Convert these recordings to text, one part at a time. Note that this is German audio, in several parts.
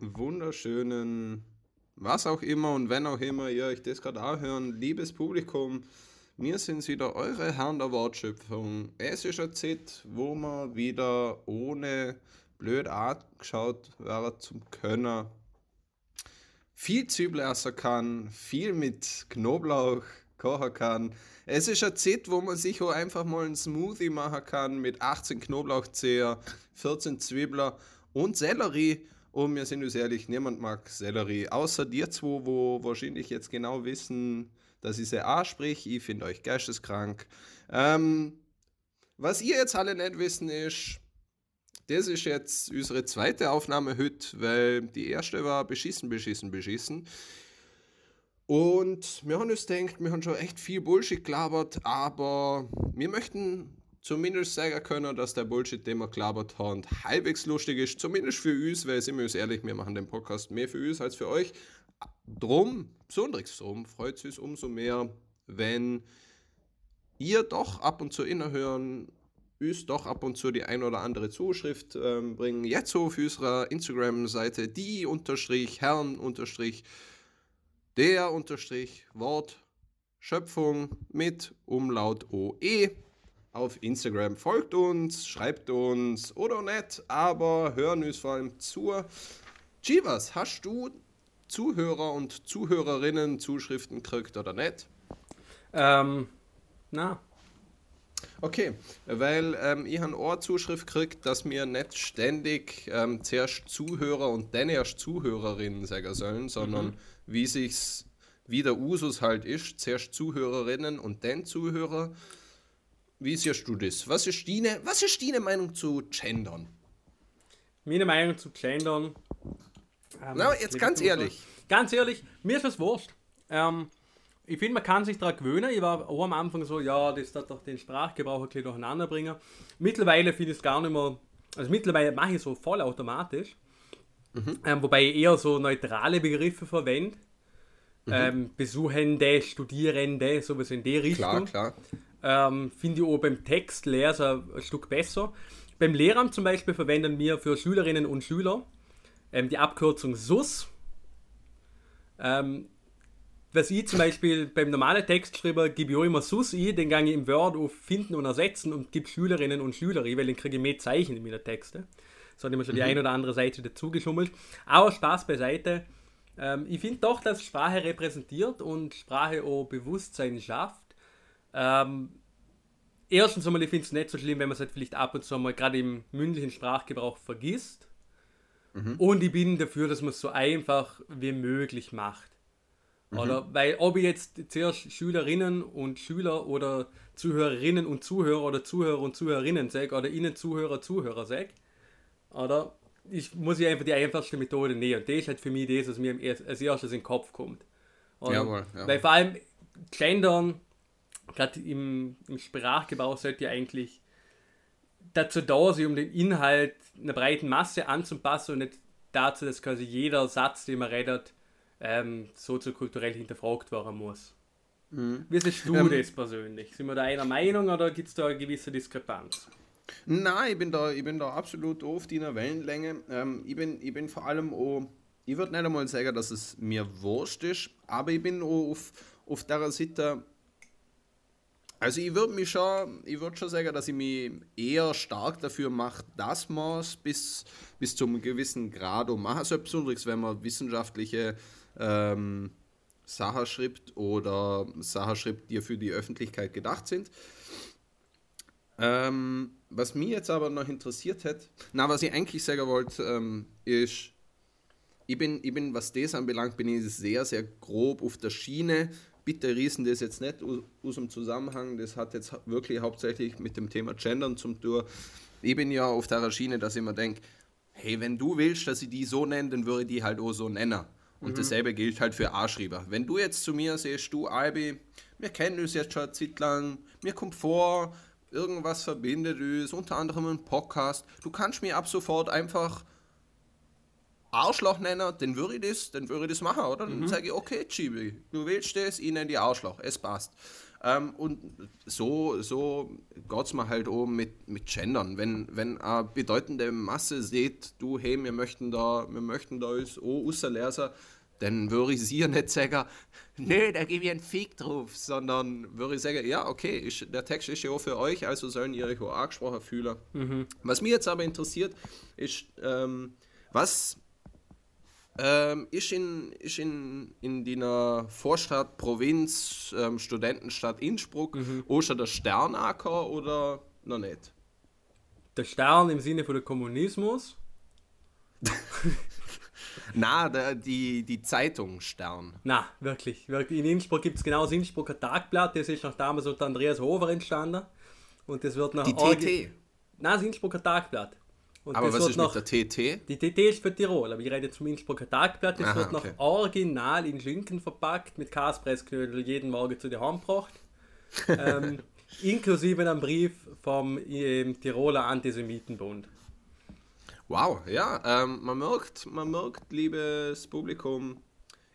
Wunderschönen, was auch immer und wenn auch immer ihr euch das gerade auch hören, liebes Publikum, wir sind wieder eure Herren der Wortschöpfung. Es ist eine Zeit, wo man wieder ohne blöd angeschaut werden zum Können viel Zwiebel essen kann, viel mit Knoblauch kochen kann. Es ist eine Zeit, wo man sich auch einfach mal einen Smoothie machen kann mit 18 Knoblauchzeher, 14 Zwiebeln und Sellerie. Und wir sind uns ehrlich, niemand mag Sellerie, außer dir zwei, wo wahrscheinlich jetzt genau wissen, dass ich sie anspreche. Ich finde euch geisteskrank. Ähm, was ihr jetzt alle nicht wissen ist, das ist jetzt unsere zweite Aufnahme heute, weil die erste war beschissen, beschissen, beschissen. Und wir haben uns gedacht, wir haben schon echt viel Bullshit gelabert, aber wir möchten zumindest sagen können, dass der Bullshit, den wir gelabert haben, halbwegs lustig ist. Zumindest für uns, weil sind wir uns ehrlich, wir machen den Podcast mehr für uns als für euch. Drum, besonders drum, freut es uns umso mehr, wenn ihr doch ab und zu innerhören uns doch ab und zu die ein oder andere Zuschrift ähm, bringen. Jetzt auf unserer Instagram-Seite die unterstrich Herrn unterstrich der unterstrich Wort Schöpfung mit Umlaut OE auf Instagram. Folgt uns, schreibt uns oder nicht, aber hören uns vor allem zu. Chivas, hast du Zuhörer und Zuhörerinnen Zuschriften gekriegt oder nicht? Ähm, na, Okay, weil ähm, ich eine Ohrzuschrift gekriegt, dass mir nicht ständig ähm, zuerst Zuhörer und dann erst Zuhörerinnen sagen sollen, sondern mhm. wie sich's wie der Usus halt ist, zuerst Zuhörerinnen und dann Zuhörer. Wie siehst du das? Was ist deine, was ist deine Meinung zu Gendern? Meine Meinung zu Gendern. Ähm, Na, jetzt ganz ehrlich. Ganz ehrlich, mir ist das wurscht. Ähm, ich finde, man kann sich daran gewöhnen. Ich war auch am Anfang so, ja, das wird doch den Sprachgebrauch ein bisschen durcheinander bringen. Mittlerweile finde ich es gar nicht mehr, also mittlerweile mache ich so voll automatisch. Mhm. Ähm, wobei ich eher so neutrale Begriffe verwende. Mhm. Ähm, Besuchende, Studierende, sowas in die Richtung. Klar, klar. Ähm, finde ich auch beim Textlesen ein Stück besser. Beim Lehramt zum Beispiel verwenden wir für Schülerinnen und Schüler ähm, die Abkürzung SUS. Ähm, was ich zum Beispiel beim normalen Textschreiber gebe ich auch immer SUS ein, den gehe ich im Word auf Finden und Ersetzen und gebe Schülerinnen und Schüler ein, weil dann kriege ich mehr Zeichen in meinen Texten. So hat immer schon mhm. die eine oder andere Seite dazu geschummelt. Aber Spaß beiseite. Ähm, ich finde doch, dass Sprache repräsentiert und Sprache auch Bewusstsein schafft. Ähm, erstens einmal, ich finde es nicht so schlimm, wenn man es halt vielleicht ab und zu mal gerade im mündlichen Sprachgebrauch vergisst. Mhm. Und ich bin dafür, dass man es so einfach wie möglich macht. Mhm. Oder weil ob ich jetzt zuerst Schülerinnen und Schüler oder Zuhörerinnen und Zuhörer oder Zuhörer und Zuhörerinnen sage oder ihnen Zuhörer, Zuhörer sage, oder ich muss ich einfach die einfachste Methode nehmen. Und das ist halt für mich das, was mir als erstes in den Kopf kommt. Jawohl, jawohl. Weil vor allem Gendern, gerade im, im Sprachgebrauch, sollte ja eigentlich dazu da sein, um den Inhalt einer breiten Masse anzupassen und nicht dazu, dass quasi jeder Satz, den man redet, ähm, soziokulturell hinterfragt werden muss. Mhm. Wie siehst du ähm, das persönlich? Sind wir da einer Meinung oder gibt es da eine gewisse Diskrepanz? Nein, ich bin da, ich bin da absolut auf deiner Wellenlänge. Ähm, ich, bin, ich bin vor allem auch, ich würde nicht einmal sagen, dass es mir wurscht ist, aber ich bin auch auf, auf der Seite, also ich würde mich schon, ich würde schon sagen, dass ich mich eher stark dafür mache, dass man es bis, bis zu einem gewissen Grad machen soll, besonders wenn man wissenschaftliche ähm, Sachen schreibt oder Sachen schreibt, die für die Öffentlichkeit gedacht sind. Ähm, was mich jetzt aber noch interessiert hat, na, was ich eigentlich sagen wollte, ähm, ist, ich bin, ich bin, was das anbelangt, bin ich sehr, sehr grob auf der Schiene. Bitte riesen das jetzt nicht aus dem Zusammenhang, das hat jetzt wirklich hauptsächlich mit dem Thema Gendern zum Tour. Ich bin ja auf der Schiene, dass ich mir denke, hey, wenn du willst, dass ich die so nenne, dann würde ich die halt auch so nennen. Und mhm. dasselbe gilt halt für A-Schreiber. Wenn du jetzt zu mir siehst, du Albi, wir kennen uns jetzt schon eine Zeit lang, mir kommt vor, irgendwas verbindet uns, unter anderem ein Podcast. Du kannst mir ab sofort einfach Arschloch nennen, dann würde ich das, dann würde ich das machen, oder? Dann mhm. sage ich, okay, Chibi, du willst das, ich nenne die Arschloch, es passt. Ähm, und so, so geht es mir halt auch mit, mit Gendern. Wenn, wenn eine bedeutende Masse sieht, du, hey, wir möchten da, wir möchten da uns auch auslesen, dann würde ich sie nicht sagen, nee, da gebe ich einen Fick drauf, sondern würde ich sagen, ja, okay, ich, der Text ist ja auch für euch, also sollen ihr euch auch angesprochen fühlen. Mhm. Was mich jetzt aber interessiert, ist, ähm, was ähm, ist in, ist in, in der Vorstadt, Provinz, ähm, Studentenstadt Innsbruck mhm. auch schon der Sternacker oder noch nicht? Der Stern im Sinne von der Kommunismus? Na, der, die, die Zeitung Stern. Na, wirklich. wirklich. In Innsbruck gibt es genau das Innsbrucker Tagblatt, das ist nach damals unter Andreas Hofer entstanden. Und das wird nach. Die TT? Nein, das Innsbrucker Tagblatt. Und aber was ist nach, mit der TT? Die TT ist für Tirol, aber ich rede jetzt vom Innsbrucker Tagblatt. Das Aha, wird okay. noch original in Schinken verpackt, mit Kaspressknödel jeden Morgen zu dir heimgebracht. ähm, inklusive einem Brief vom ähm, Tiroler Antisemitenbund. Wow, ja, ähm, man merkt, man merkt, liebes Publikum,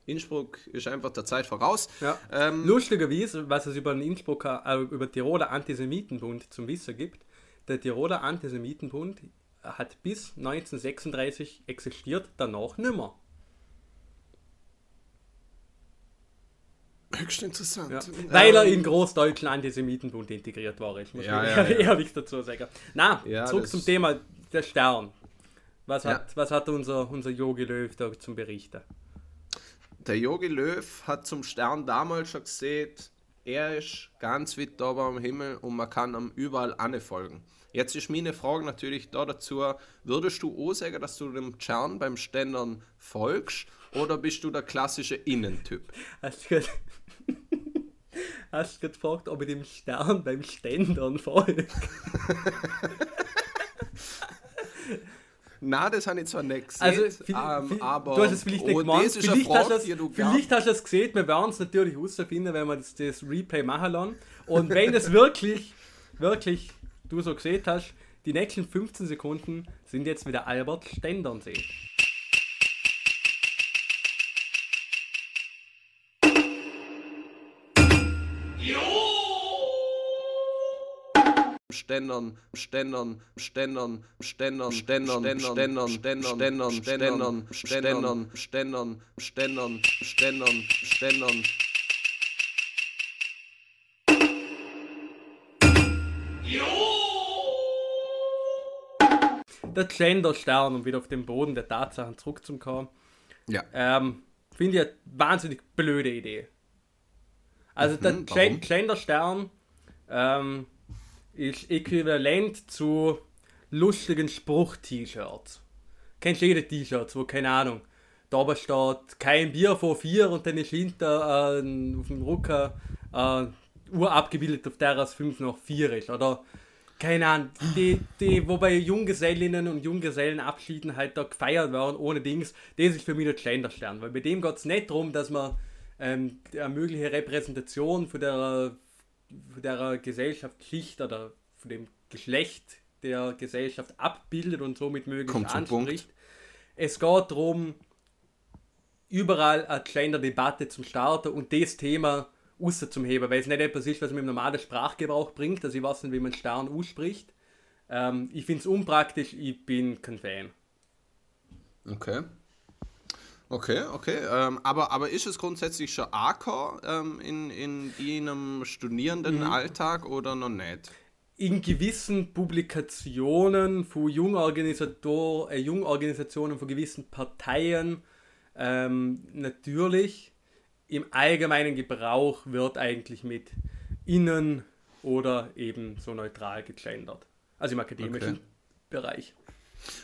Innsbruck ist einfach der Zeit voraus. Ja. Ähm, Lustigerweise, was es über den Innsbrucker, äh, über Tiroler Antisemitenbund zum Wissen gibt, der Tiroler Antisemitenbund hat bis 1936 existiert, danach nimmer. Höchst interessant. Ja. Weil er in Großdeutschland Antisemitenbund integriert war, ich muss ja, ja, ehrlich dazu sagen. Na, zurück zum Thema der Stern. Was hat, was hat unser, unser Yogi Löw da zum Berichten? Der Yogi Löw hat zum Stern damals schon gesehen, er ist ganz weit da am Himmel und man kann ihm überall anfolgen. Jetzt ist meine Frage natürlich da dazu, würdest du auch sagen, dass du dem Stern beim Ständern folgst oder bist du der klassische Innentyp? Hast du du gefragt, ob ich dem Stern beim Ständern folge? Na, das habe ich zwar nicht gesehen, also, viel, ähm, viel, aber du hast es vielleicht nicht oh, gemacht. Vielleicht, Frage, hast, du vielleicht hast du es gesehen, wir werden es natürlich herausfinden, wenn wir das, das Replay machen lassen. Und wenn es wirklich, wirklich du so gesehen hast, die nächsten 15 Sekunden sind jetzt wieder Albert Stendernsee. Ständern, Ständern, Ständern, Ständern, Ständern, Ständern, Ständern, Ständern, Ständern, Ständern, Ständern, Ständern, Ständern, Ständern. Der Gender-Stern, um wieder auf den Boden der Tatsachen zurückzukommen. Ja. Ähm, Finde ich eine wahnsinnig blöde Idee. Also mhm, der Gender-Stern ähm, ist äquivalent zu lustigen Spruch-T-Shirts. Kennst du jede T-Shirts, wo, keine Ahnung, da oben steht kein Bier vor vier und dann ist hinter äh, auf dem Rücken äh, Uhr abgebildet, auf der es fünf nach vier ist. Oder keine Ahnung, die, die, wobei Junggesellinnen und Junggesellen abschieden halt da gefeiert werden, ohne Dings, das ist für mich der Genderstern. Weil bei dem geht es nicht darum, dass man ähm, eine mögliche Repräsentation von der der Gesellschaftsschicht oder von dem Geschlecht der Gesellschaft abbildet und somit möglichst anspricht. Es geht darum, überall eine kleine Debatte zum Starten und das Thema heben, weil es nicht etwas ist, was man im normalen Sprachgebrauch bringt. Also ich weiß nicht, wie man Stern ausspricht. Ähm, ich finde es unpraktisch, ich bin kein Fan. Okay. Okay, okay. Ähm, aber, aber ist es grundsätzlich schon AK ähm, in, in Ihrem Studierendenalltag mhm. oder noch nicht? In gewissen Publikationen von Jungorganisator, äh, Jungorganisationen von gewissen Parteien ähm, natürlich. Im allgemeinen Gebrauch wird eigentlich mit innen oder eben so neutral gegendert. Also im akademischen okay. Bereich.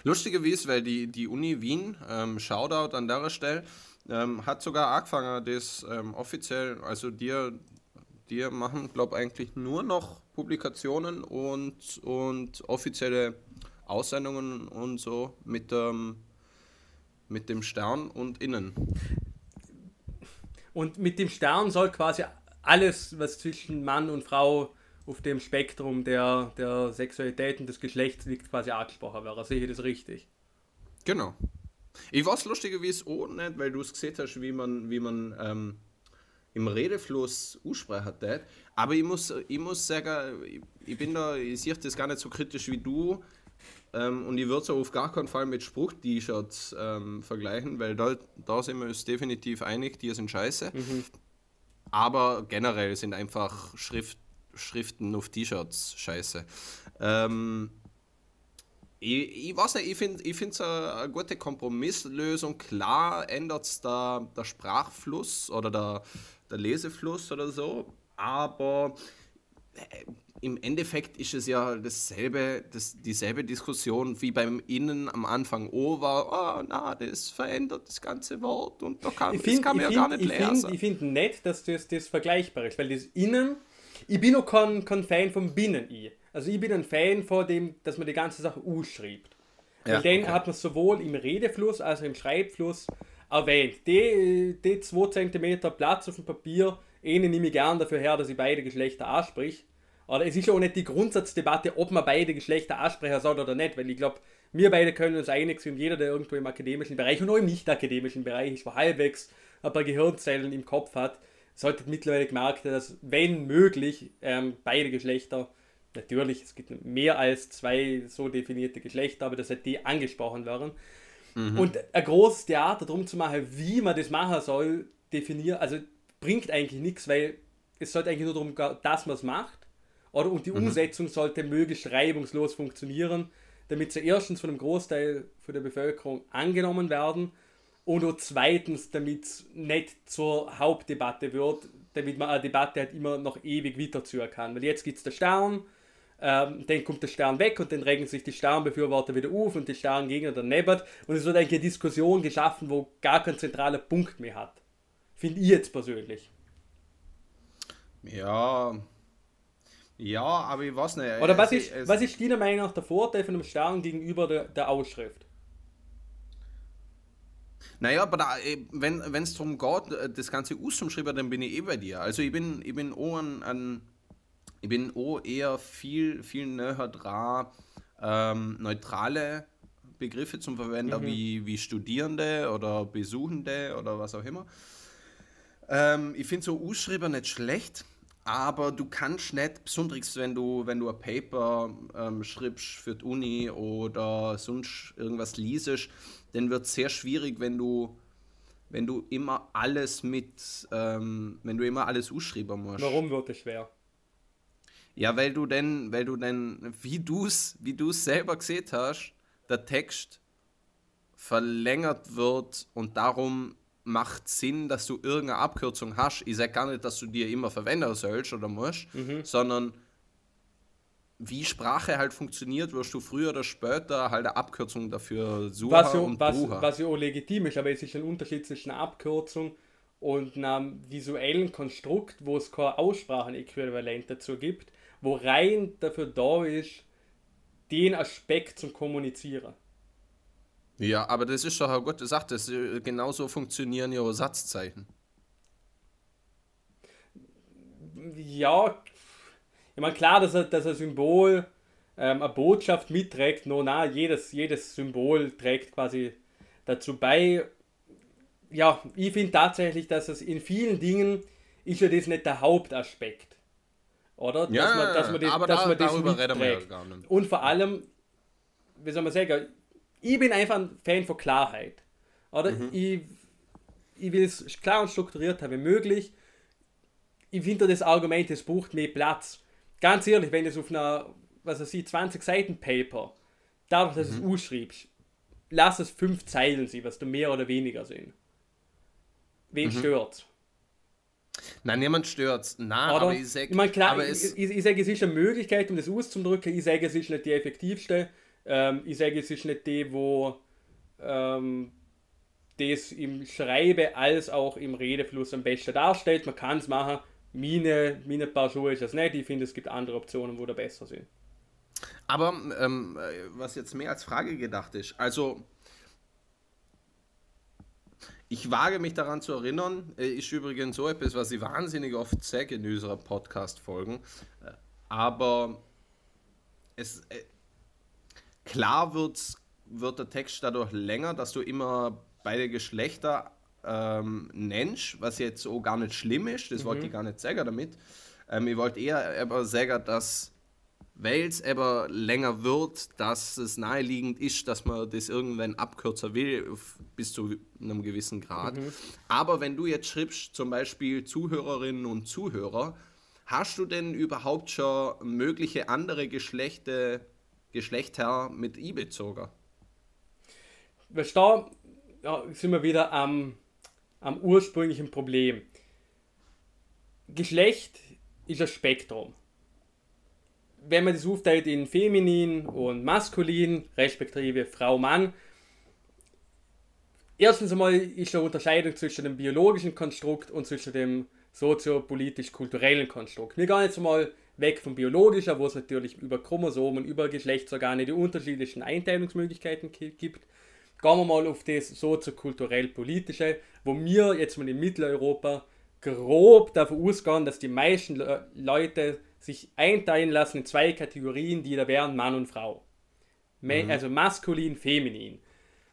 Lustigerweise, weil die, die Uni Wien, ähm, Shoutout an der Stelle, ähm, hat sogar angefangen, das ähm, offiziell, also dir, dir machen, glaube eigentlich nur noch Publikationen und, und offizielle Aussendungen und so mit, ähm, mit dem Stern und innen. Und mit dem Stern soll quasi alles, was zwischen Mann und Frau auf dem Spektrum der, der Sexualität und des Geschlechts liegt, quasi angesprochen wäre. Sehe ich das richtig? Genau. Ich weiß lustigerweise auch nicht, weil du es gesehen hast, wie man, wie man ähm, im Redefluss aussprechen tät. Aber ich muss, ich muss sagen, ich, ich bin da, ich sehe das gar nicht so kritisch wie du. Ähm, und ich würde es auf gar keinen Fall mit Spruch-T-Shirts ähm, vergleichen, weil da, da sind wir uns definitiv einig, die sind scheiße. Mhm. Aber generell sind einfach Schrift, Schriften auf T-Shirts scheiße. Ähm, ich, ich weiß nicht, ich finde es eine, gute Kompromisslösung. Klar ändert es der, der Sprachfluss oder der, der Lesefluss oder so, aber im Endeffekt ist es ja dasselbe, das, dieselbe Diskussion wie beim Innen am Anfang. Oh, war, oh, na, das verändert das ganze Wort und da kann, find, das kann man ja find, gar nicht ich lesen. Find, ich finde nett, dass das, das vergleichbar ist, weil das Innen, ich bin noch kein, kein Fan vom Binnen-I. Also ich bin ein Fan von dem, dass man die ganze Sache ausschreibt. Ja, Weil den hat man sowohl im Redefluss als auch im Schreibfluss erwähnt. Die, die 2 cm Platz auf dem Papier, einen nehme ich gern dafür her, dass ich beide Geschlechter ansprich. Oder es ist ja auch nicht die Grundsatzdebatte, ob man beide Geschlechter ansprechen soll oder nicht, weil ich glaube, wir beide können uns einig sein, jeder, der irgendwo im akademischen Bereich und auch im nicht-akademischen Bereich ist, wo halbwegs ein paar Gehirnzellen im Kopf hat, sollte mittlerweile gemerkt dass, wenn möglich, ähm, beide Geschlechter Natürlich, es gibt mehr als zwei so definierte Geschlechter, aber das hat die angesprochen werden. Mhm. Und ein großes Theater darum zu machen, wie man das machen soll, definieren, also bringt eigentlich nichts, weil es sollte eigentlich nur darum gehen, dass man es macht. Oder, und die mhm. Umsetzung sollte möglichst reibungslos funktionieren, damit sie erstens von einem Großteil von der Bevölkerung angenommen werden und auch zweitens, damit es nicht zur Hauptdebatte wird, damit man eine Debatte halt immer noch ewig weiterzuhören kann. Weil jetzt gibt es den Stern, ähm, dann kommt der Stern weg und dann regen sich die Sternbefürworter wieder auf und die Sterngegner daneben. Und es wird eigentlich eine Diskussion geschaffen, wo gar kein zentraler Punkt mehr hat. Finde ich jetzt persönlich. Ja. Ja, aber ich weiß nicht. Oder was ist, was ist deiner Meinung nach der Vorteil von einem Stern gegenüber der, der Ausschrift? Naja, aber da, äh, wenn es darum geht, äh, das Ganze auszuschreiben, dann bin ich eh bei dir. Also ich bin, ich bin auch ein, ein ich bin auch eher viel, viel näher dran, ähm, neutrale Begriffe zum Verwenden, mhm. wie, wie Studierende oder Besuchende oder was auch immer. Ähm, ich finde so Ausschreiber nicht schlecht, aber du kannst nicht, besonders wenn du, wenn du ein Paper ähm, schreibst für die Uni oder sonst irgendwas liest, dann wird es sehr schwierig, wenn du, wenn du immer alles mit, ähm, wenn du immer alles ausschreiben musst. Warum wird es schwer? Ja, weil du denn, weil du denn, wie du es wie du's selber gesehen hast, der Text verlängert wird und darum macht Sinn, dass du irgendeine Abkürzung hast. Ich sage gar nicht, dass du dir immer verwenden sollst oder musst, mhm. sondern wie Sprache halt funktioniert, wirst du früher oder später halt eine Abkürzung dafür suchen was ja, und was, Was ja auch legitim ist, aber es ist ein Unterschied zwischen einer Abkürzung und einem visuellen Konstrukt, wo es kein Aussprachenäquivalent dazu gibt wo rein dafür da ist, den Aspekt zum Kommunizieren. Ja, aber das ist doch eine gute Sache. Das, äh, genauso funktionieren ja Satzzeichen. Ja, ich meine, klar, dass, ein, dass ein Symbol ähm, eine Botschaft mitträgt, no, na, jedes, jedes Symbol trägt quasi dazu bei. Ja, ich finde tatsächlich, dass es in vielen Dingen ist ja das nicht der Hauptaspekt. Oder? Ja, dass man, dass man, die, aber dass da, man das darüber reden wir ja gar nicht. Und vor allem, wie soll man sagen, ich bin einfach ein Fan von Klarheit. Oder? Mhm. Ich, ich will es klar und strukturiert haben wie möglich. Ich finde das Argument, es braucht mehr Platz. Ganz ehrlich, wenn es auf einer, was weiß ich, 20 Seiten Paper, dadurch, dass mhm. du es ausschreibst, lass es fünf Zeilen sein, was du mehr oder weniger sind. Wen mhm. stört Nein, niemand stört Nein, aber ich sage... Ich klar, ich, ich, ich, sage, es ist eine Möglichkeit, um das auszudrücken. Ich sage, es ist nicht die effektivste. Ähm, ich sage, es ist nicht die, wo ähm, das im Schreibe als auch im Redefluss am besten darstellt. Man kann es machen. Meine, meine paar Schuhe ist das nicht. Ich finde, es gibt andere Optionen, wo da besser sind. Aber ähm, was jetzt mehr als Frage gedacht ist, also ich wage mich daran zu erinnern, äh, ist übrigens so etwas, was ich wahnsinnig oft sage in unserer Podcast-Folgen. Äh, aber es, äh, klar wird's, wird der Text dadurch länger, dass du immer beide Geschlechter ähm, nennst, was jetzt auch gar nicht schlimm ist, das mhm. wollte ich gar nicht sagen damit. Ähm, ich wollte eher aber sagen, dass weil es aber länger wird, dass es naheliegend ist, dass man das irgendwann abkürzen will, bis zu einem gewissen Grad. Mhm. Aber wenn du jetzt schreibst, zum Beispiel Zuhörerinnen und Zuhörer, hast du denn überhaupt schon mögliche andere Geschlechter, Geschlechter mit einbezogen? Weißt da sind wir wieder am, am ursprünglichen Problem. Geschlecht ist ein Spektrum wenn man das aufteilt in feminin und maskulin, respektive Frau-Mann, erstens einmal ist eine Unterscheidung zwischen dem biologischen Konstrukt und zwischen dem soziopolitisch-kulturellen Konstrukt. Wir gehen jetzt mal weg vom biologischen, wo es natürlich über Chromosomen, über Geschlechtsorgane die unterschiedlichen Einteilungsmöglichkeiten gibt. Gehen wir mal auf das soziokulturell-politische, wo wir jetzt mal in Mitteleuropa grob davon ausgehen, dass die meisten Leute sich einteilen lassen in zwei Kategorien, die da wären Mann und Frau. Mhm. Also maskulin, feminin.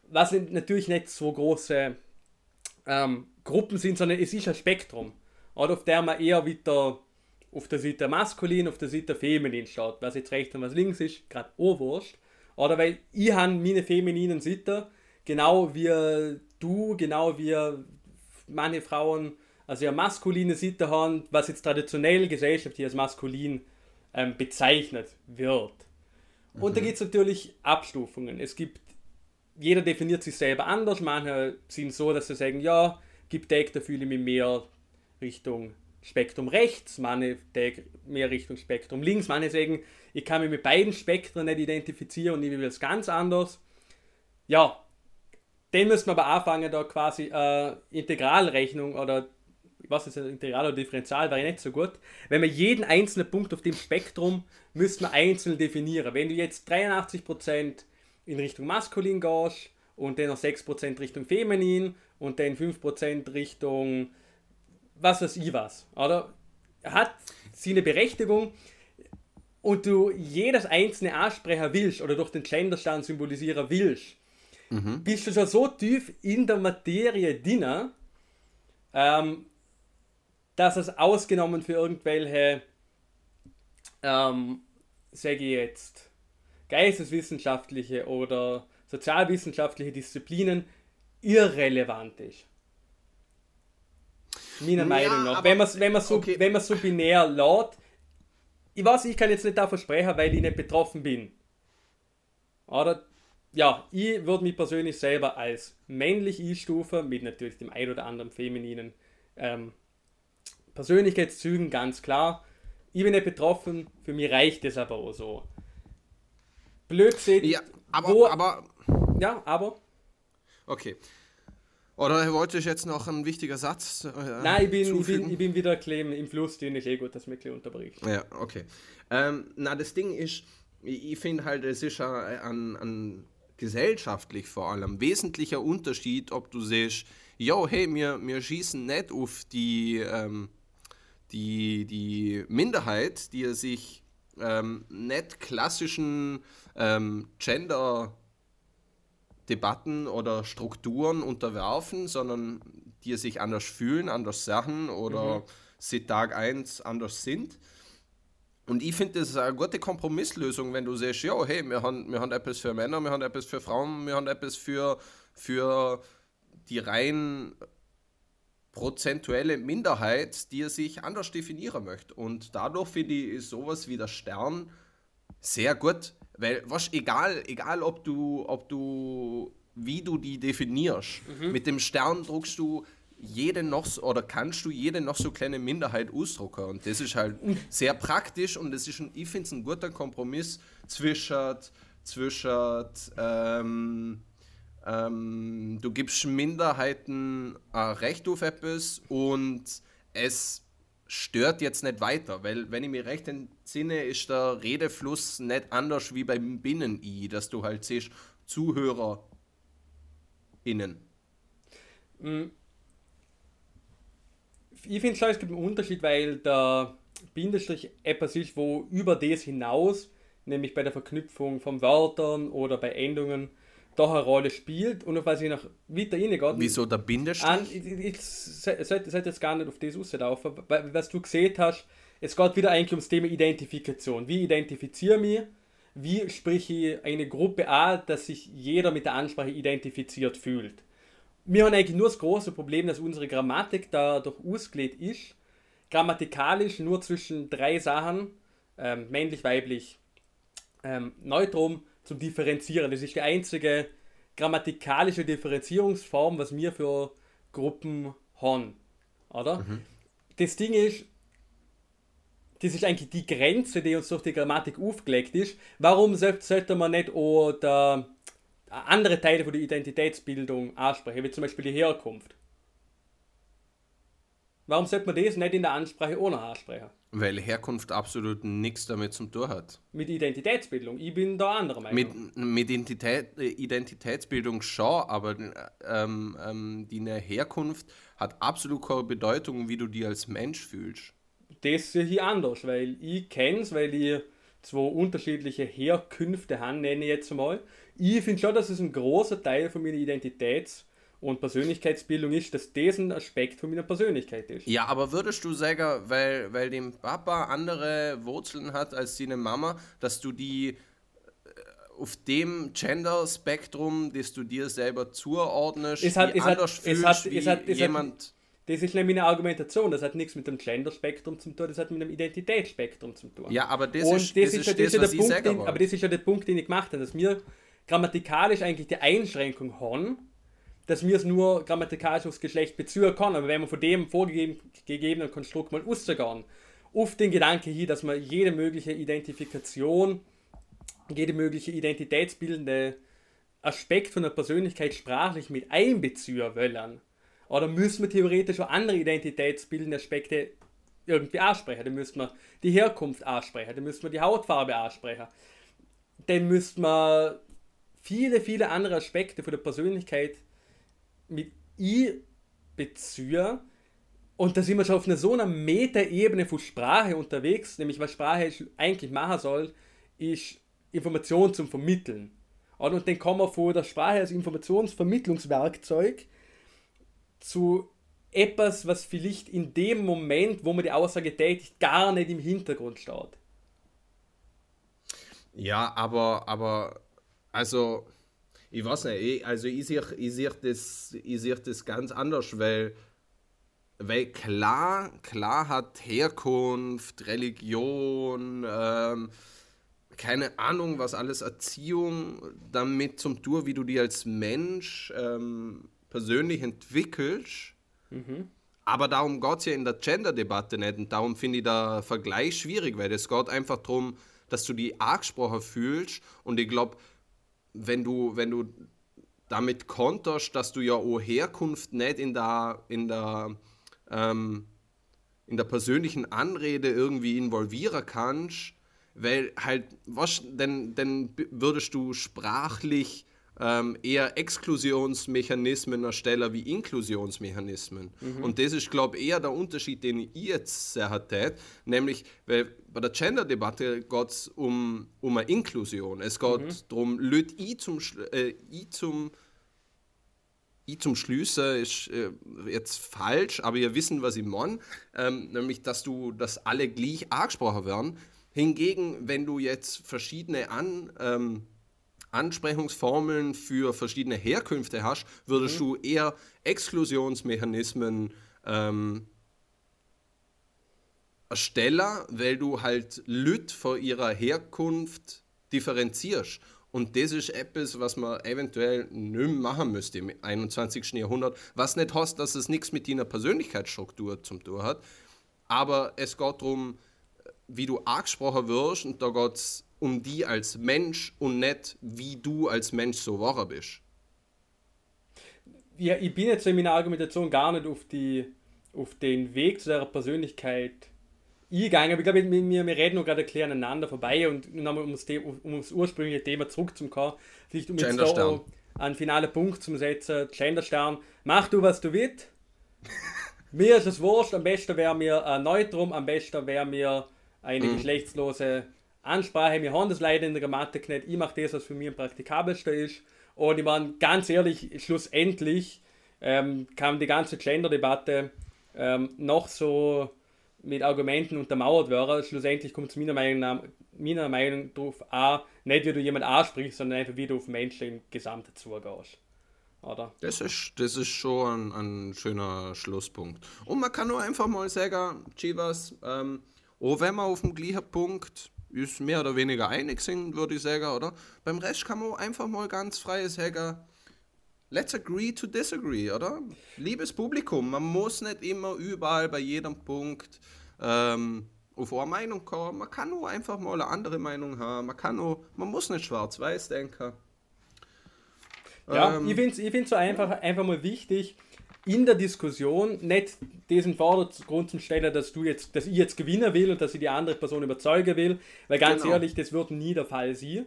Was natürlich nicht so große ähm, Gruppen sind, sondern es ist ein Spektrum. Oder auf der man eher wieder auf der Seite maskulin, auf der Seite feminin steht. Was jetzt rechts und was links ist, gerade Ohrwurst. Oder weil ich habe meine femininen Seiten, genau wie du, genau wie meine Frauen also ja maskuline Seite haben, was jetzt traditionell gesellschaftlich als maskulin ähm, bezeichnet wird. Und mhm. da gibt es natürlich Abstufungen. Es gibt, jeder definiert sich selber anders. Manche sind so, dass sie sagen, ja, gibt Tag, da fühle ich mich mehr Richtung Spektrum rechts, manche mehr Richtung Spektrum links. Manche sagen, ich kann mich mit beiden Spektren nicht identifizieren und ich will es ganz anders. Ja, den müssen wir aber anfangen, da quasi äh, Integralrechnung oder was ist Integral oder Differential, wäre nicht so gut. Wenn wir jeden einzelnen Punkt auf dem Spektrum müssen wir einzeln definieren. Wenn du jetzt 83% in Richtung maskulin gehst und dann noch 6% Richtung feminin und dann 5% Richtung was weiß ich was, oder? Hat sie eine Berechtigung und du jedes einzelne Ansprecher willst oder durch den Genderstand symbolisieren willst, mhm. bist du schon so tief in der Materie drin, ähm, dass es ausgenommen für irgendwelche, ähm, sage ich jetzt, geisteswissenschaftliche oder sozialwissenschaftliche Disziplinen irrelevant ist. Meiner ja, Meinung nach. Wenn man es wenn so, okay. so binär lädt, ich weiß, ich kann jetzt nicht davon sprechen, weil ich nicht betroffen bin. Oder ja, ich würde mich persönlich selber als männlich einstufen, mit natürlich dem ein oder anderen femininen ähm, Persönlichkeitszügen ganz klar. Ich bin nicht betroffen, für mich reicht es aber auch so. Blödsinn. Ja, aber, wo, aber. Ja, aber. Okay. Oder wollte ich jetzt noch ein wichtiger Satz? Äh, Nein, ich bin, ich bin, ich bin wieder kleben im Fluss, den ist eh gut, dass mich unterbricht. Ja, okay. Ähm, na, das Ding ist, ich, ich finde halt, es ist ein, ein gesellschaftlich vor allem wesentlicher Unterschied, ob du siehst, jo, hey, wir, wir schießen nicht auf die. Ähm, die, die Minderheit, die sich ähm, nicht klassischen ähm, Gender-Debatten oder Strukturen unterwerfen, sondern die sich anders fühlen, anders sagen oder mhm. seit Tag 1 anders sind. Und ich finde, das ist eine gute Kompromisslösung, wenn du siehst, ja, hey, wir haben, wir haben etwas für Männer, wir haben etwas für Frauen, wir haben etwas für, für die rein prozentuelle Minderheit, die er sich anders definieren möchte. Und dadurch finde ich ist sowas wie der Stern sehr gut, weil was egal, egal ob du, ob du, wie du die definierst, mhm. mit dem Stern druckst du jede noch oder kannst du jede noch so kleine Minderheit ausdrucken und das ist halt sehr praktisch und das ist ein, ich finde es ein guter Kompromiss zwischen zwischen ähm, ähm, du gibst Minderheiten äh, Recht auf etwas und es stört jetzt nicht weiter, weil wenn ich mir recht entsinne, ist der Redefluss nicht anders wie beim Binnen-I, dass du halt siehst, ZuhörerInnen. Mm. Ich finde schon, es gibt einen Unterschied, weil der Bindestrich etwas ist, wo über das hinaus, nämlich bei der Verknüpfung von Wörtern oder bei Endungen, da eine Rolle spielt und auf was ich noch weiter reingehe. Wieso der Bindestrich? An, ich, ich, sollte, sollte jetzt gar nicht auf das rauslaufen, weil was du gesehen hast, es geht wieder eigentlich ums Thema Identifikation. Wie identifiziere ich mich? Wie spreche ich eine Gruppe an, dass sich jeder mit der Ansprache identifiziert fühlt? Wir haben eigentlich nur das große Problem, dass unsere Grammatik dadurch ausgelegt ist, grammatikalisch nur zwischen drei Sachen, ähm, männlich, weiblich, ähm, neutrum, zum Differenzieren. Das ist die einzige grammatikalische Differenzierungsform, was wir für Gruppen haben. Oder? Mhm. Das Ding ist, das ist eigentlich die Grenze, die uns durch die Grammatik aufgelegt ist. Warum sollte man nicht auch der, andere Teile von der Identitätsbildung ansprechen, wie zum Beispiel die Herkunft? Warum sollte man das nicht in der Ansprache ohne ansprechen? Weil Herkunft absolut nichts damit zu tun hat. Mit Identitätsbildung. Ich bin da anderer Meinung. Mit, mit Identität, Identitätsbildung schon, aber ähm, ähm, die Herkunft hat absolut keine Bedeutung, wie du dich als Mensch fühlst. Das sehe ich anders, weil ich kenne es, weil ich zwei unterschiedliche Herkünfte habe, nenne ich jetzt mal. Ich finde schon, dass es ein großer Teil von meiner Identitäts- und Persönlichkeitsbildung ist, dass das ein Aspekt von meiner Persönlichkeit ist. Ja, aber würdest du sagen, weil, weil dem Papa andere Wurzeln hat als deine Mama, dass du die äh, auf dem Gender-Spektrum, das du dir selber zuordnest, es hat, es anders hat, fühlst es hat, wie es hat, es jemand... Hat, das ist nämlich eine Argumentation, das hat nichts mit dem Gender-Spektrum zu tun, das hat mit dem Identitätsspektrum zu tun. Ja, aber das ist, das, das ist, das, das, was ich den, Aber das ist ja der Punkt, den ich gemacht habe, dass wir grammatikalisch eigentlich die Einschränkung haben, dass wir es nur grammatikalisch aufs Geschlecht beziehen kann. Aber wenn man von dem vorgegebenen Konstrukt mal auszugehen, auf den Gedanke hier, dass man jede mögliche Identifikation, jede mögliche identitätsbildende Aspekt von der Persönlichkeit sprachlich mit einbeziehen wollen, oder müssen wir theoretisch auch andere identitätsbildende Aspekte irgendwie ansprechen. Dann müsste man die Herkunft ansprechen, dann müsste man die Hautfarbe ansprechen. Dann müsste man viele, viele andere Aspekte von der Persönlichkeit mit I beziehe. Und da sind wir schon auf einer so einer Metaebene von Sprache unterwegs, nämlich was Sprache eigentlich machen soll, ist Information zum Vermitteln. Und dann kommen wir von der Sprache als Informationsvermittlungswerkzeug zu etwas, was vielleicht in dem Moment, wo man die Aussage tätigt, gar nicht im Hintergrund steht. Ja, aber, aber, also, ich weiß nicht, also ich sehe ich seh das, seh das ganz anders, weil, weil klar, klar hat Herkunft, Religion, ähm, keine Ahnung, was alles Erziehung damit zum Tour, wie du dir als Mensch ähm, persönlich entwickelst. Mhm. Aber darum geht es ja in der Gender-Debatte nicht und darum finde ich der Vergleich schwierig, weil es geht einfach darum, dass du die angesprochen fühlst und ich glaube, wenn du, wenn du damit konterst, dass du ja auch Herkunft nicht in der, in der, ähm, in der persönlichen Anrede irgendwie involvieren kannst, weil halt, was, denn, denn würdest du sprachlich ähm, eher Exklusionsmechanismen erstellen wie Inklusionsmechanismen. Mhm. Und das ist, glaube ich, eher der Unterschied, den ich jetzt sehr hatte, nämlich, weil bei der Gender-Debatte geht es um, um eine Inklusion. Es geht mhm. darum, Leute ich zum, äh, ich zum ich zum Schließen ist äh, jetzt falsch, aber ihr wissen, was ich meine, ähm, nämlich, dass du, dass alle gleich angesprochen werden. Hingegen, wenn du jetzt verschiedene an, ähm, Ansprechungsformeln für verschiedene Herkünfte hast, würdest mhm. du eher Exklusionsmechanismen ähm, erstellen, weil du halt Lüt vor ihrer Herkunft differenzierst. Und das ist etwas, was man eventuell nicht machen müsste im 21. Jahrhundert. Was nicht heißt, dass es nichts mit deiner Persönlichkeitsstruktur zum tun hat. Aber es geht darum, wie du angesprochen wirst und da geht es um die als Mensch und nicht, wie du als Mensch so wahr bist. Ja, ich bin jetzt in meiner Argumentation gar nicht auf, die, auf den Weg zu der Persönlichkeit eingegangen. Aber ich glaube, wir, wir reden noch gerade ein aneinander vorbei und nochmal um das, um das ursprüngliche Thema zurückzukommen. Vielleicht um jetzt da einen finalen Punkt zu setzen. Genderstern, mach du, was du willst. mir ist es wurscht, am besten wäre mir ein Neutrum, am besten wäre mir eine mhm. geschlechtslose Ansprache. Wir haben das leider in der Grammatik nicht. Ich mache das, was für mich am praktikabelsten ist. Und ich meine, ganz ehrlich, schlussendlich ähm, kam die ganze Gender-Debatte ähm, noch so mit Argumenten untermauert werden. Schlussendlich kommt es meiner Meinung nach meiner Meinung darauf an, nicht wie du jemand ansprichst, sondern einfach wie du auf Menschen im Gesamten zugehst. Oder? Das ist, das ist schon ein, ein schöner Schlusspunkt. Und man kann nur einfach mal sagen, Chivas, ähm, auch wenn man auf dem gleichen Punkt ist mehr oder weniger einig sind, würde ich sagen, oder? Beim Rest kann man einfach mal ganz frei sagen, let's agree to disagree, oder? Liebes Publikum, man muss nicht immer überall bei jedem Punkt ähm, auf eine Meinung kommen. Man kann nur einfach mal eine andere Meinung haben. Man kann nur, man muss nicht schwarz-weiß denken. Ja, ähm, ich finde es ich find's so einfach, einfach mal wichtig, in der Diskussion nicht diesen Vordergrund zu stellen, dass du jetzt, dass ich jetzt gewinnen will und dass ich die andere Person überzeugen will, weil ganz genau. ehrlich, das wird nie der Fall sein,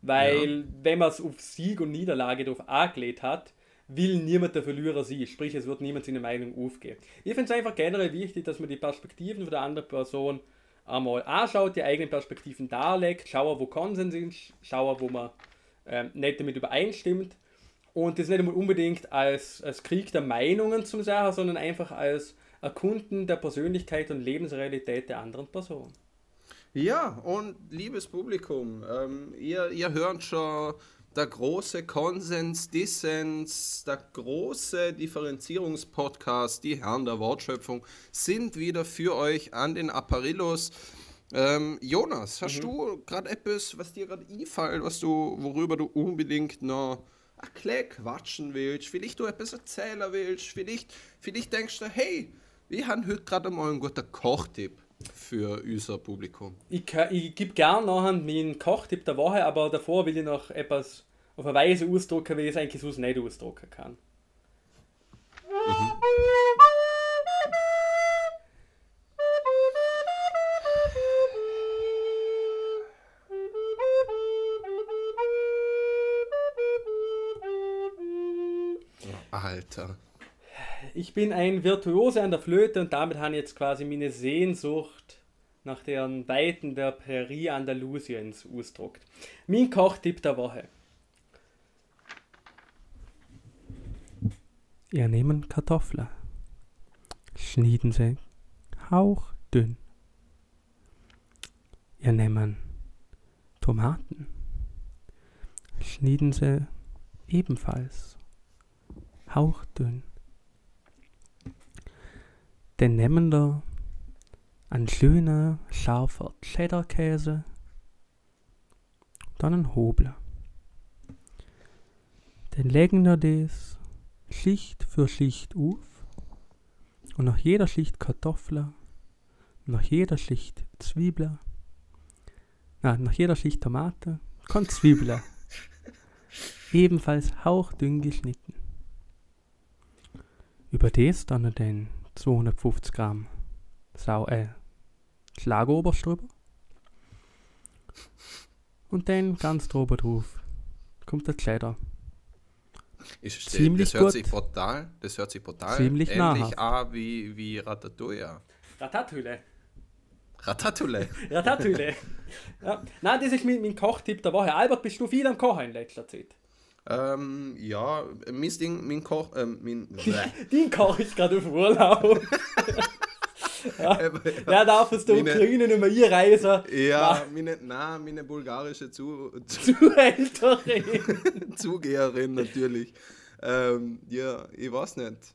weil ja. wenn man es auf Sieg und Niederlage darauf angelegt hat, will niemand der Verlierer sein, sprich es wird niemand seine Meinung aufgeben. Ich finde es einfach generell wichtig, dass man die Perspektiven von der anderen Person einmal anschaut, die eigenen Perspektiven darlegt, schauen, wo Konsens ist, schauen, wo man ähm, nicht damit übereinstimmt und das nicht unbedingt als, als Krieg der Meinungen zum Sachen, sondern einfach als Erkunden der Persönlichkeit und Lebensrealität der anderen Person. Ja, und liebes Publikum, ähm, ihr, ihr hört schon der große Konsens, Dissens, der große Differenzierungspodcast, die Herren der Wortschöpfung, sind wieder für euch an den Apparillos. Ähm, Jonas, hast mhm. du gerade etwas, was dir gerade einfällt, was du, worüber du unbedingt noch ein quatschen willst, vielleicht du etwas erzählen willst, vielleicht, vielleicht denkst du, hey, wir haben heute gerade mal einen guten Kochtipp für unser Publikum. Ich, ich gebe gerne nachher meinen Kochtipp der Woche, aber davor will ich noch etwas auf eine Weise ausdrücken, wie ich es eigentlich sonst nicht ausdrücken kann. Mhm. Alter. Ich bin ein Virtuose an der Flöte und damit habe ich jetzt quasi meine Sehnsucht nach den Weiten der Prärie Andalusiens ausdruckt. Mein Kochtipp der Woche. Ihr nehmen Kartoffeln, schneiden sie hauchdünn. Ihr nehmen Tomaten, schneiden sie ebenfalls hauchdünn. Den nehmen wir einen schönen, scharfer Cheddar-Käse, dann einen Hobler. Den legen wir das Schicht für Schicht auf und nach jeder Schicht Kartoffeln, nach jeder Schicht Zwiebeln, ja, nach jeder Schicht Tomate kommt Zwiebeln, ebenfalls hauchdünn geschnitten. Über das dann den 250 Gramm Sau äh, Schlagoberst drüber. Und dann ganz drüber drauf kommt der Kleider. Ist Ziemlich das hört gut. sich brutal, das hört sich brutal Ziemlich ähnlich an wie, wie Ratatouille. Ratatouille. Ratatouille. Ratatouille. ja. Nein, das ist mein, mein Kochtipp der Woche. Albert, bist du viel am Kochen in letzter Zeit? Ähm, ja, mein Ding, mein Koch, ähm, mein... Dein Koch ist gerade auf Urlaub. ja. ja, darf aus der Ukraine nicht mehr einreisen. Ja, meine, nein, meine bulgarische Zu Zuhälterin. Zugeherin natürlich. Ähm, ja, ich weiß nicht.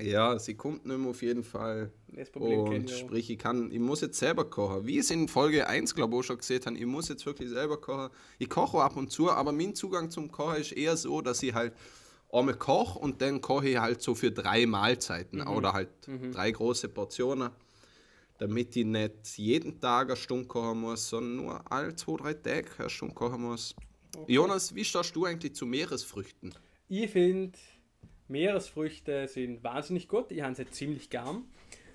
Ja, sie kommt nicht mehr auf jeden Fall. Das Problem und ich, sprich, ich kann, ich muss jetzt selber kochen. Wie es in Folge 1, glaube ich, auch schon gesehen haben, ich muss jetzt wirklich selber kochen. Ich koche ab und zu, aber mein Zugang zum Kochen ist eher so, dass ich halt einmal koche und dann koche ich halt so für drei Mahlzeiten mhm. oder halt mhm. drei große Portionen, damit ich nicht jeden Tag eine Stunde kochen muss, sondern nur alle zwei, drei Tage eine Stunde kochen muss. Okay. Jonas, wie stehst du eigentlich zu Meeresfrüchten? Ich finde Meeresfrüchte sind wahnsinnig gut. Ich habe sie ziemlich gern.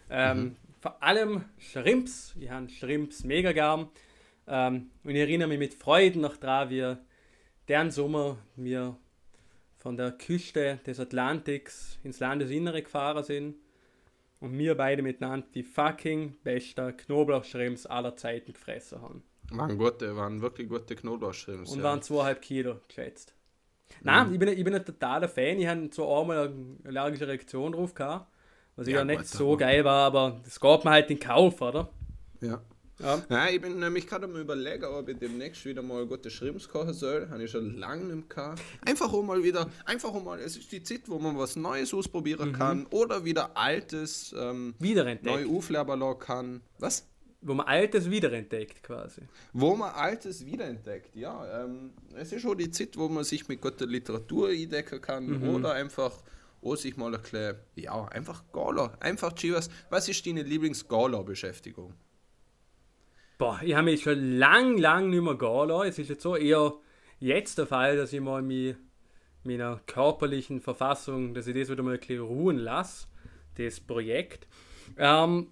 Ähm, mhm. Vor allem Shrimps. Ich habe Shrimps mega gern. Ähm, und ich erinnere mich mit Freuden noch daran, wie deren Sommer wir von der Küste des Atlantiks ins Landesinnere gefahren sind und wir beide miteinander die fucking beste Knoblauchshrimps aller Zeiten gefressen haben. Waren gute, waren wirklich gute Knoblauchshrimps. Und ja. waren zweieinhalb Kilo geschätzt. Nein, ich, bin, ich bin ein totaler Fan. Ich habe so einmal eine allergische Reaktion drauf gehabt, was ja, ja nicht so aber. geil war, aber das gab mir halt in Kauf, oder? Ja. Ja. ja ich bin nämlich gerade am überlegen, ob ich demnächst wieder mal gute Schrimps kochen soll. Habe ich schon lange nicht gehabt. Einfach um mal wieder, einfach um mal, es ist die Zeit, wo man was Neues ausprobieren mhm. kann oder wieder Altes ähm, wiederentdeckt. neu auflernen kann. Was? Wo man Altes wiederentdeckt quasi. Wo man Altes wiederentdeckt, ja. Ähm, es ist schon die Zeit, wo man sich mit guter Literatur entdecken kann mhm. oder einfach oh, sich mal erklären, ja, einfach Gala, einfach Chivas. Was ist deine Lieblings-Gala-Beschäftigung? Boah, ich habe mich schon lang, lang nicht mehr lassen. Es ist jetzt so eher jetzt der Fall, dass ich mal mich meiner körperlichen Verfassung, dass ich das wieder mal ein bisschen ruhen lasse, das Projekt. Ähm,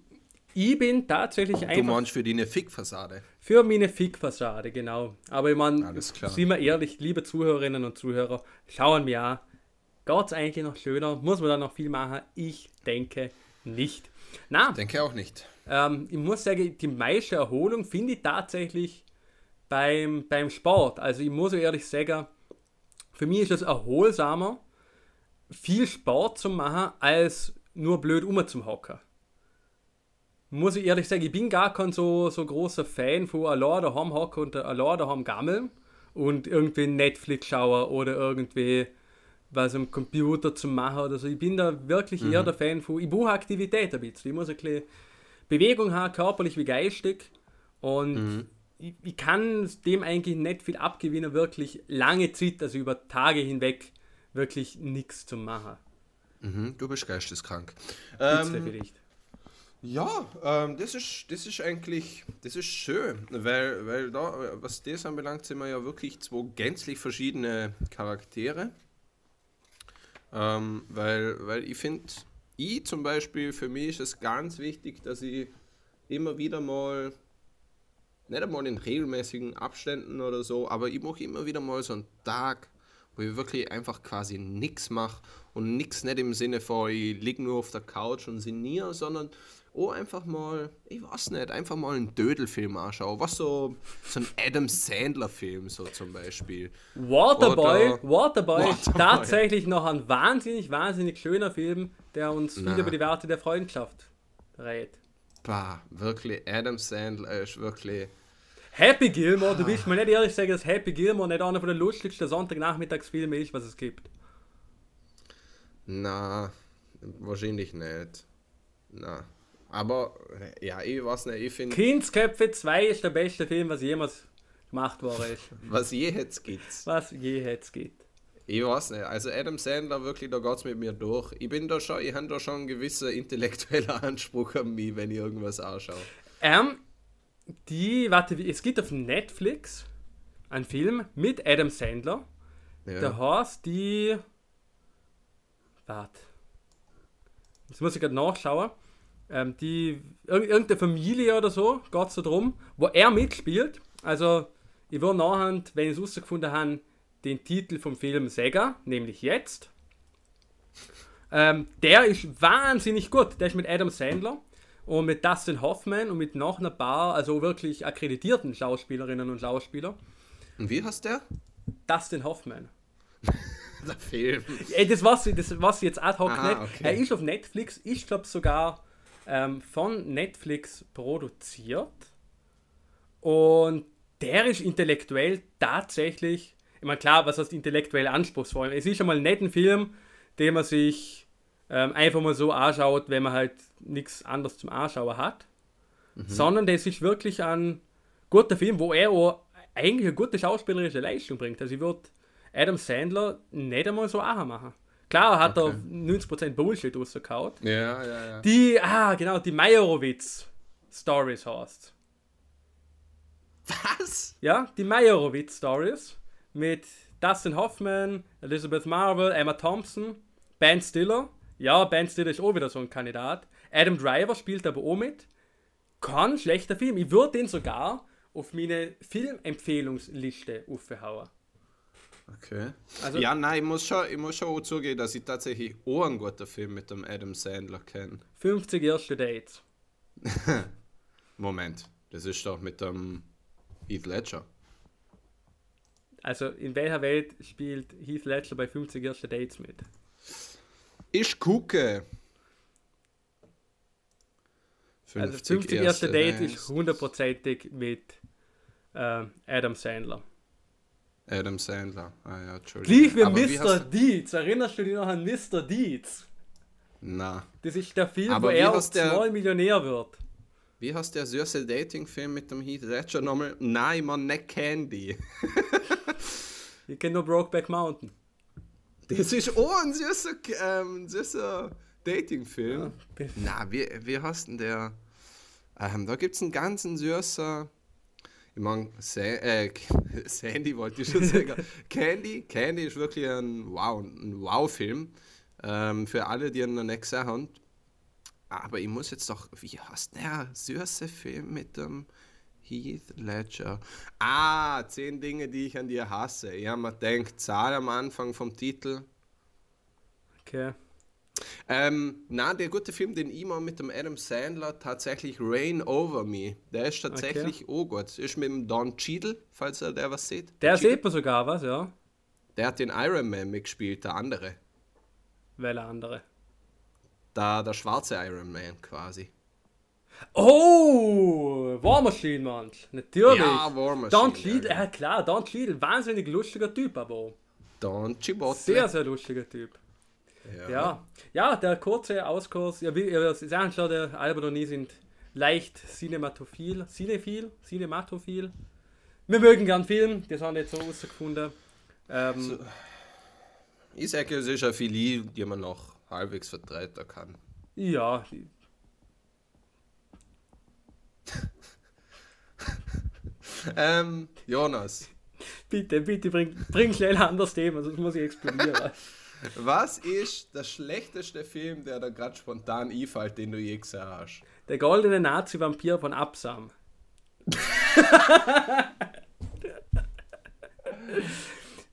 ich bin tatsächlich du einfach. Du meinst für deine Fick-Fassade? Für meine Fick-Fassade, genau. Aber ich meine, sind wir ehrlich, liebe Zuhörerinnen und Zuhörer, schauen mir an. Geht es eigentlich noch schöner? Muss man da noch viel machen? Ich denke nicht. Na, denke auch nicht. Ähm, ich muss sagen, die meiste Erholung finde ich tatsächlich beim, beim Sport. Also ich muss ehrlich sagen, für mich ist es erholsamer, viel Sport zu machen, als nur blöd um zum Hocken. Muss ich ehrlich sagen, ich bin gar kein so, so großer Fan von allein daheim hocken und allein daheim gammeln und irgendwie Netflix schauen oder irgendwie was am Computer zu machen oder so. Ich bin da wirklich mhm. eher der Fan von, ich brauche Aktivität ein bisschen. Ich muss ein bisschen Bewegung haben, körperlich wie geistig. Und mhm. ich, ich, kann dem eigentlich nicht viel abgewinnen, wirklich lange Zeit, also über Tage hinweg, wirklich nichts zu machen. Mhm, du bist geisteskrank. Ähm, vielleicht. Ja, ähm, das, ist, das ist eigentlich, das ist schön, weil, weil da, was das anbelangt, sind wir ja wirklich zwei gänzlich verschiedene Charaktere. Ähm, weil, weil ich finde, ich zum Beispiel, für mich ist es ganz wichtig, dass ich immer wieder mal, nicht einmal in regelmäßigen Abständen oder so, aber ich mache immer wieder mal so einen Tag, wo ich wirklich einfach quasi nichts mache und nichts nicht im Sinne von, ich liege nur auf der Couch und sinniere, sondern oh, einfach mal, ich weiß nicht, einfach mal einen Dödelfilm anschauen. Was so, so ein Adam Sandler-Film, so zum Beispiel. Waterboy, Oder, Waterboy, Waterboy, tatsächlich noch ein wahnsinnig, wahnsinnig schöner Film, der uns viel über die Werte der Freundschaft rät. Bah, wirklich, Adam Sandler ist wirklich. Happy Gilmore, du willst mir nicht ehrlich sagen, dass Happy Gilmore nicht einer von den lustigsten Sonntagnachmittagsfilmen ist, was es gibt. Na, wahrscheinlich nicht. Na. Aber ja, ich weiß nicht, ich finde. Kindsköpfe 2 ist der beste Film, was jemals gemacht worden ist. was je jetzt gibt. Was je jetzt gibt. Ich weiß nicht, also Adam Sandler, wirklich, da geht es mit mir durch. Ich bin da schon, ich habe da schon einen gewissen intellektuellen Anspruch an mich, wenn ich irgendwas anschaue. Ähm, die, warte, es gibt auf Netflix einen Film mit Adam Sandler. Ja. Der heißt die. Warte. Jetzt muss ich gerade nachschauen ähm, die irgendeine Familie oder so, geht es so drum, wo er mitspielt. Also, ich würde nachher, wenn ich es rausgefunden habe, den Titel vom Film sagen, nämlich jetzt. Ähm, der ist wahnsinnig gut. Der ist mit Adam Sandler und mit Dustin Hoffman und mit noch einer paar, also wirklich akkreditierten Schauspielerinnen und Schauspieler. Und wie heißt der? Dustin Hoffman. der Film. Ey, das was das was jetzt ad hoc Aha, nicht. Okay. Er ist auf Netflix, ich glaube sogar ähm, von Netflix produziert. Und der ist intellektuell tatsächlich, ich meine, klar, was heißt intellektuell anspruchsvoll? Es ist schon mal ein netter Film, den man sich ähm, einfach mal so anschaut, wenn man halt nichts anderes zum Anschauen hat. Mhm. Sondern das ist wirklich ein guter Film, wo er auch eigentlich eine gute schauspielerische Leistung bringt. Also ich würde Adam Sandler nicht einmal so auch machen. Klar hat okay. er 90% Bullshit rausgehauen. Ja, ja, ja. Die, ah, genau, die Meyerowitz-Stories heißt. Was? Ja, die Meyerowitz-Stories mit Dustin Hoffman, Elizabeth Marvel, Emma Thompson, Ben Stiller. Ja, Ben Stiller ist auch wieder so ein Kandidat. Adam Driver spielt aber auch mit. Kein schlechter Film. Ich würde den sogar auf meine Filmempfehlungsliste aufhauen. Okay. Also, ja, nein, ich muss, schon, ich muss schon zugeben, dass ich tatsächlich auch einen guten Film mit dem Adam Sandler kenne. 50 erste Dates. Moment, das ist doch mit dem Heath Ledger. Also, in welcher Welt spielt Heath Ledger bei 50 erste Dates mit? Ich gucke. Also 50 erste Date ist hundertprozentig mit äh, Adam Sandler. Adam Sandler. Ah ja, Entschuldigung. Gleich wie Aber Mr. Deeds. Erinnerst du dich noch an Mr. Deeds? Na. Das ist der Film, Aber wo er als der... Millionär wird. Wie heißt der süße Dating-Film mit dem Heath Ledger nochmal? Nein, man, nicht Candy. ich kenne nur Brokeback Mountain. Das ist auch ein süßer, ähm, süßer Dating-Film. Ja, Na, wie, wie heißt denn der? Ähm, da gibt es einen ganzen süßer. Ich meine, Sa äh, Sandy wollte ich schon sagen. Candy, Candy ist wirklich ein Wow, ein Wow-Film. Ähm, für alle, die ihn noch nicht gesehen haben. Aber ich muss jetzt doch, wie heißt der süße Film mit dem Heath Ledger? Ah, zehn Dinge, die ich an dir hasse. Habe mir gedacht, Zahl am Anfang vom Titel. Okay. Ähm, na, der gute Film, den ich mal mit dem Adam Sandler tatsächlich Rain Over Me. Der ist tatsächlich okay. oh gut. Ist mit dem Don Cheadle, falls er der was sieht. Der sieht man sogar was, ja. Der hat den Iron Man mitgespielt, der andere. Welcher andere? Da, der schwarze Iron Man quasi. Oh, War Machine, Mann. Natürlich. Ja, War Machine. Don Cheadle, ja, klar, Don Cheadle, wahnsinnig lustiger Typ, aber. Don Chibotle. Sehr, sehr lustiger Typ. Ja. ja. ja, der kurze Auskurs, ja, wie ihr sagen schon, der Albert und ich sind leicht cinematophil, cinephil, cinematophil. Wir mögen gern Film, das haben wir jetzt so rausgefunden. Ähm, so, ich sage, es ist eine Philie, die man noch halbwegs vertreten kann. Ja. ähm, Jonas. Bitte, bitte, bring, bring schnell ein anderes Thema, sonst muss ich explodieren. Was ist der schlechteste Film, der da gerade spontan einfällt, den du je gesehen hast? Der goldene Nazi-Vampir von Absam.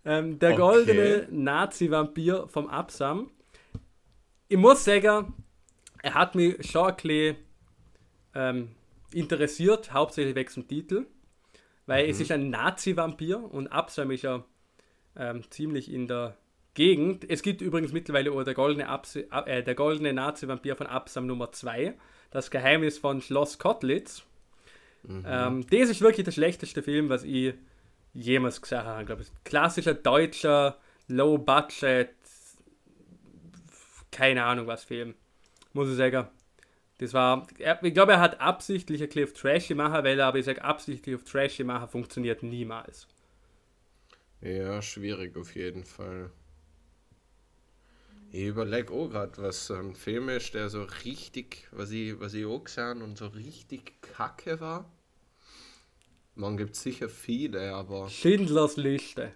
ähm, der okay. goldene Nazi-Vampir vom Absam. Ich muss sagen, er hat mich schon ein bisschen ähm, interessiert, hauptsächlich wegen dem Titel. Weil mhm. es ist ein Nazi-Vampir und Absam ist ja ähm, ziemlich in der Gegend. Es gibt übrigens mittlerweile auch der goldene, äh, der goldene Nazi-Vampir von Absam Nummer 2, das Geheimnis von Schloss Kotlitz. Mhm. Ähm, das ist wirklich der schlechteste Film, was ich jemals gesehen habe. Glaube Klassischer deutscher Low-Budget, keine Ahnung was Film, muss ich sagen. Das war, ich glaube, er hat absichtlich ein bisschen auf Trashy machen, weil er aber ich sage, absichtlich auf Trashy machen funktioniert niemals. Ja, schwierig auf jeden Fall. Ich überlege auch gerade, was ein Film ist, der so richtig, was ich, was ich auch gesehen und so richtig kacke war. Man gibt sicher viele, aber. Schindlers Liste.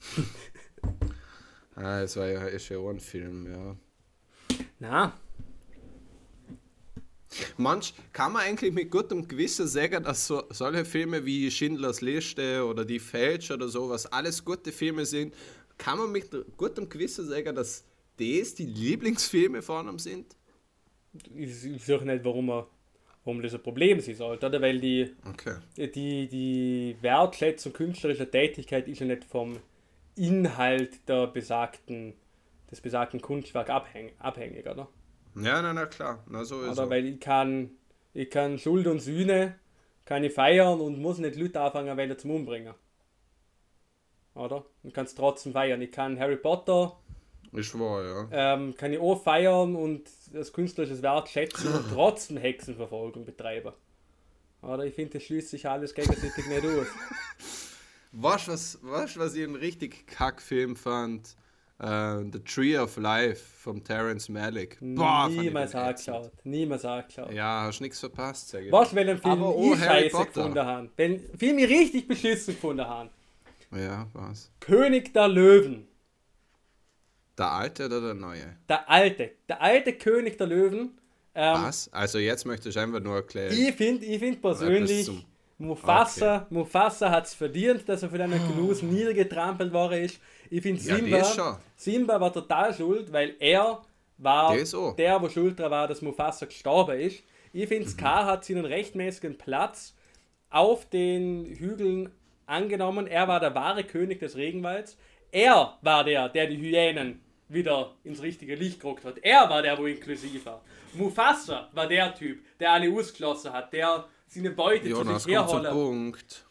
ah, es war ja, ist ja auch ein Film, ja. Na. Manch kann man eigentlich mit gutem Gewissen sagen, dass so, solche Filme wie Schindlers Liste oder Die Fälsch oder sowas alles gute Filme sind. Kann man mit gutem Gewissen sagen, dass das die Lieblingsfilme von ihm sind? Ich, ich sehe nicht, warum, er, warum das ein Problem sein sollte, oder? Weil die, okay. die, die Wertschätzung künstlerischer Tätigkeit ist ja nicht vom Inhalt der besagten, des besagten Kunstwerks abhäng, abhängig, oder? Ja, na, na klar, na so ist Oder weil ich kann, ich kann Schuld und Sühne kann ich feiern und muss nicht Leute anfangen, weil zum Umbringen. Oder? Und kann es trotzdem feiern. Ich kann Harry Potter ist wahr, ja. Ähm, kann ich auch feiern und das künstlerische Werk schätzen und trotzdem Hexenverfolgung betreiben. Oder ich finde, das schließt sich alles gegenseitig nicht aus. Weißt du, was, weißt, was ich einen richtig Kackfilm fand? Uh, The Tree of Life von Terence Malick. Boah, niemals angeschaut. Niemals angeschaut. Ja, hast nichts verpasst, sag ich. Was, wenn ein Film Aber, oh, ich Harry scheiße Potter. gefunden haben? Wenn Film ich richtig beschissen gefunden haben. Ja, was? König der Löwen. Der alte oder der neue? Der alte. Der alte König der Löwen. Ähm, Was? Also jetzt möchte ich einfach nur erklären. Ich finde ich find persönlich, Mufasa, okay. Mufasa hat es verdient, dass er für einen Genuss niedergetrampelt worden ist. Ich finde Simba, ja, Simba war total schuld, weil er war der, wo schuld war, dass Mufasa gestorben ist. Ich finde, mhm. Scar hat seinen rechtmäßigen Platz auf den Hügeln angenommen, er war der wahre König des Regenwalds. Er war der, der die Hyänen wieder ins richtige Licht gerückt hat. Er war der, wo inklusiv war. Mufasa war der Typ, der alle ausgeschlossen hat, der seine Beute Jonas, zu sich herholt. Punkt.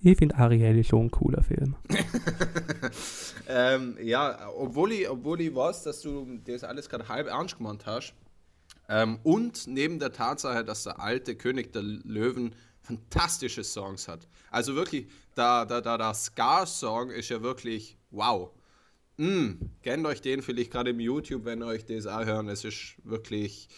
Ich finde Ariel schon ein cooler Film. Ähm, ja, obwohl ich, obwohl ich weiß, dass du das alles gerade halb ernst gemeint hast. Ähm, und neben der Tatsache, dass der alte König der Löwen fantastische Songs hat. Also wirklich, der, der, der, der Scar-Song ist ja wirklich wow. Mm, kennt euch den vielleicht gerade im YouTube, wenn ihr euch das auch hören. Es ist wirklich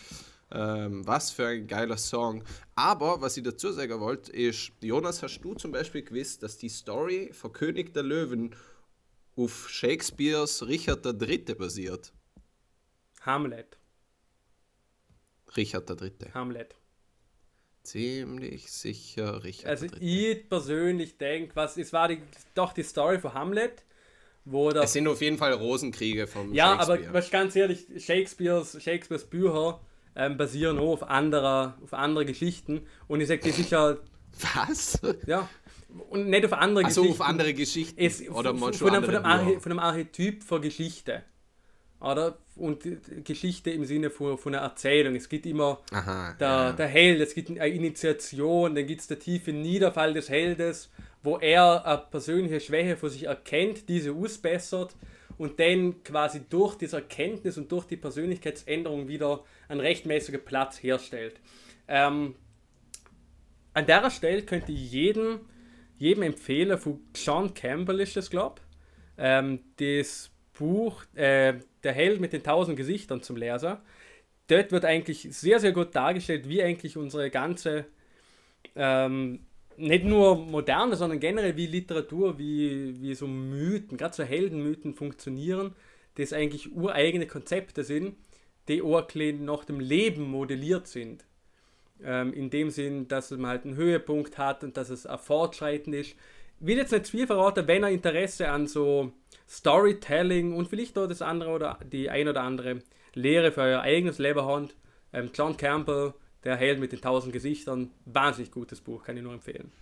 ähm, was für ein geiler Song. Aber was ich dazu sagen wollte, ist, Jonas, hast du zum Beispiel gewusst, dass die Story von König der Löwen auf Shakespeares Richard III. basiert? Hamlet. Richard III. Hamlet. Ziemlich sicher Richard Also ich persönlich denke, was es war die, doch die Story von Hamlet, wo der Es sind auf jeden Fall Rosenkriege von Ja, aber was ganz ehrlich, Shakespeares, Shakespeares Bücher ähm, basieren auch auf anderer, auf andere Geschichten und ich sage, das ist ja, was? ja, und nicht auf andere Achso, Geschichten. auf andere Geschichten. es, Oder von, von, von, einem von einem Archetyp von Geschichte. Oder? Und Geschichte im Sinne von, von einer Erzählung. Es gibt immer Aha, der, ja. der Held, es gibt eine Initiation, dann gibt es der tiefe Niederfall des Heldes, wo er eine persönliche Schwäche für sich erkennt, diese ausbessert und dann quasi durch diese Erkenntnis und durch die Persönlichkeitsänderung wieder einen rechtmäßigen Platz herstellt. Ähm, an der Stelle könnte ich jedem, jedem empfehlen, von John Campbell ist das, glaube ich, ähm, das Buch äh, Der Held mit den tausend Gesichtern zum Lesen. Dort wird eigentlich sehr, sehr gut dargestellt, wie eigentlich unsere ganze, ähm, nicht nur moderne, sondern generell wie Literatur, wie, wie so Mythen, gerade so Heldenmythen funktionieren, das eigentlich ureigene Konzepte sind, die bisschen nach dem Leben modelliert sind. Ähm, in dem Sinn, dass man halt einen Höhepunkt hat und dass es ein Fortschreiten ist. Ich will jetzt nicht zu viel verraten, wenn er Interesse an so Storytelling und vielleicht auch das andere oder die ein oder andere Lehre für euer eigenes Leben. Ähm, John Campbell, der Held mit den tausend Gesichtern, wahnsinnig gutes Buch, kann ich nur empfehlen.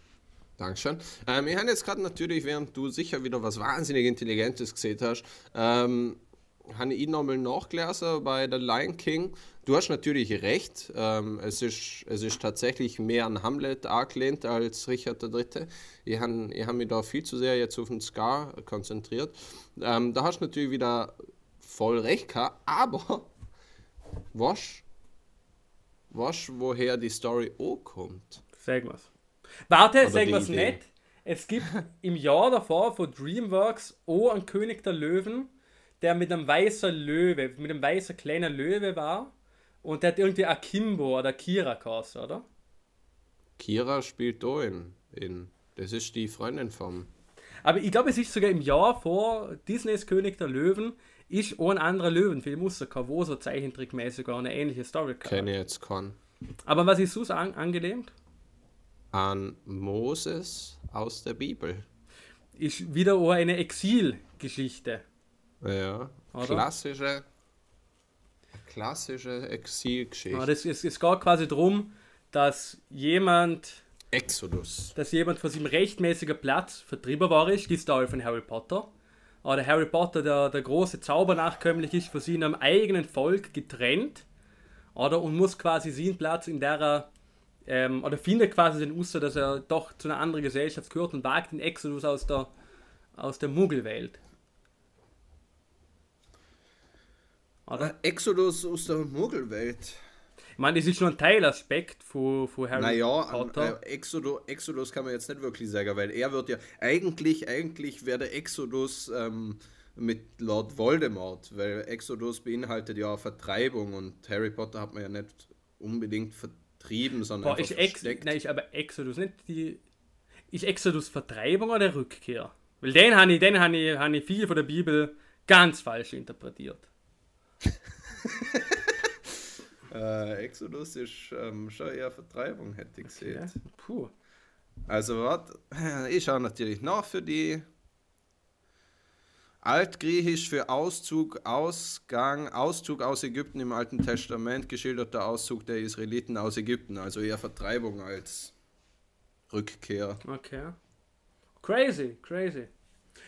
Dankeschön. Ähm, ich habe jetzt gerade natürlich, während du sicher wieder was wahnsinnig Intelligentes gesehen hast, ähm, habe ich nochmal nachgelesen bei The Lion King. Du hast natürlich recht. Ähm, es, ist, es ist tatsächlich mehr an Hamlet angelehnt als Richard III. Ich habe ich hab mich da viel zu sehr jetzt auf den Scar konzentriert. Ähm, da hast du natürlich wieder voll recht gehabt, aber was, was woher die Story auch kommt? Sagen wir's. Warte, Aber die wir's Idee. nicht. Es gibt im Jahr davor von DreamWorks auch einen König der Löwen, der mit einem weißen Löwe, mit einem weißen kleinen Löwe war. Und der hat irgendwie Akimbo oder Kira geheißen, oder? Kira spielt da in, in. Das ist die Freundin vom. Aber ich glaube, es ist sogar im Jahr vor Disneys König der Löwen, ist ein anderer Löwenfilm rausgekommen, wo so zeichentrickmäßig eine ähnliche Story kam. Kenne ich jetzt keinen. Aber was ist so an, angelehnt? An Moses aus der Bibel. Ist wieder eine Exilgeschichte. Ja. Oder? Klassische. Klassische Exilgeschichte. Aber das, es, es geht quasi darum, dass jemand, Exodus. dass jemand von seinem rechtmäßigen Platz vertrieben war, ist, die Story von Harry Potter. Aber der Harry Potter, der, der große Zaubernachkömmlich, ist von seinem eigenen Volk getrennt. Oder? Und muss quasi seinen Platz in der er, ähm, oder findet quasi den Uster, dass er doch zu einer anderen Gesellschaft gehört und wagt den Exodus aus der, aus der Muggelwelt. Oder? Exodus aus der Muggelwelt. Ich meine, das ist nur ein Teilaspekt von, von Harry Naja, Potter. äh, Exodus, Exodus kann man jetzt nicht wirklich sagen, weil er wird ja. Eigentlich, eigentlich wäre der Exodus ähm, mit Lord Voldemort, weil Exodus beinhaltet ja auch Vertreibung und Harry Potter hat man ja nicht unbedingt vertrieben, sondern Boah, ist, Ex versteckt. nein, ist aber Exodus nicht die. Ist Exodus Vertreibung oder Rückkehr? Weil den habe ich, den habe ich, habe ich viel von der Bibel ganz falsch interpretiert. Äh, Exodus ist ähm, schon eher Vertreibung, hätte ich gesehen. Ja? Puh. Also, warte, ich schaue natürlich nach für die. Altgriechisch für Auszug, Ausgang, Auszug aus Ägypten im Alten Testament, geschilderter Auszug der Israeliten aus Ägypten, also eher Vertreibung als Rückkehr. Okay. Crazy, crazy.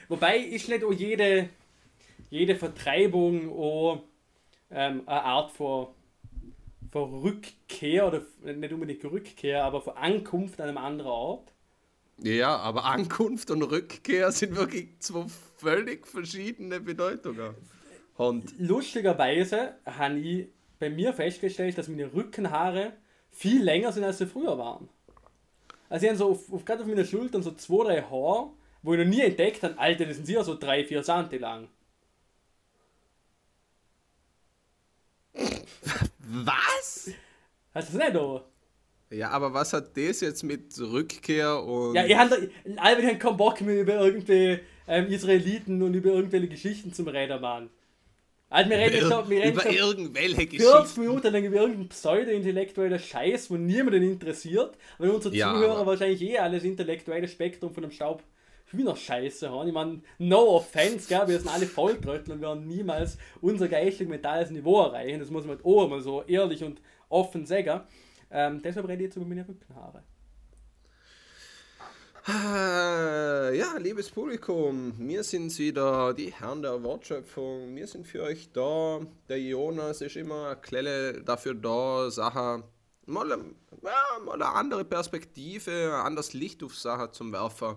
Wobei ist nicht auch jede, jede Vertreibung auch ähm, eine Art von, von Rückkehr oder nicht unbedingt Rückkehr, aber von Ankunft an einem anderen Ort. Ja, aber Ankunft und Rückkehr sind wirklich zwei völlig verschiedene Bedeutungen. Und Lustigerweise habe ich bei mir festgestellt, dass meine Rückenhaare viel länger sind, als sie früher waren. Also ich habe so auf, auf, gerade auf meiner Schultern so zwei, drei Haare, wo ich noch nie entdeckt habe, Alter, das sind sicher so drei, vier Santi lang. Was? Hast du das nicht, oder? Ja, aber was hat das jetzt mit Rückkehr und. Ja, ich habe Albert hat keinen Bock mehr über irgendwelche ähm, Israeliten und über irgendwelche Geschichten zum Reden, Mann. Also wir reden über, schon, wir reden über schon irgendwelche Geschichten. 40 Minuten lang über irgendeinen pseudo-intellektuellen Scheiß, wo niemanden interessiert, weil unsere ja, Zuhörer wahrscheinlich eh alles intellektuelle Spektrum von dem Staub Hühnerscheiße haben. Ich meine, no offense, gell? wir sind alle Volltröttel und werden niemals unser geistig-mentales Niveau erreichen. Das muss man halt auch mal so ehrlich und offen sagen. Ähm, deshalb rede ich jetzt über meine Rückenhaare. Ah, ja, liebes Publikum, wir sind wieder die Herren der Wortschöpfung. Wir sind für euch da. Der Jonas ist immer Klelle dafür da, Sachen mal, ja, mal eine andere Perspektive, ein anderes Licht auf Sachen zum Werfen.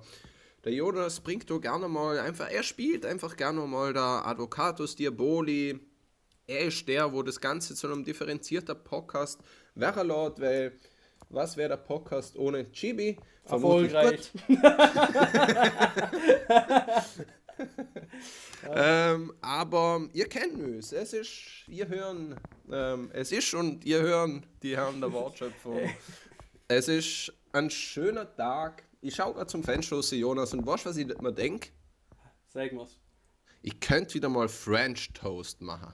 Der Jonas bringt da gerne mal einfach, er spielt einfach gerne mal der Advocatus Diaboli. Er ist der, wo das Ganze zu einem differenzierten Podcast wäre laut, weil was wäre der Podcast ohne Chibi? Erfolgreich. ähm, aber ihr kennt uns. Es ist, ihr hören, ähm, es ist und ihr hören die Herren der Wortschöpfung. es ist ein schöner Tag. Ich schaue gerade zum Fenster Jonas, und weißt was ich mir denke? Sag mal's. Ich könnte wieder mal French Toast machen.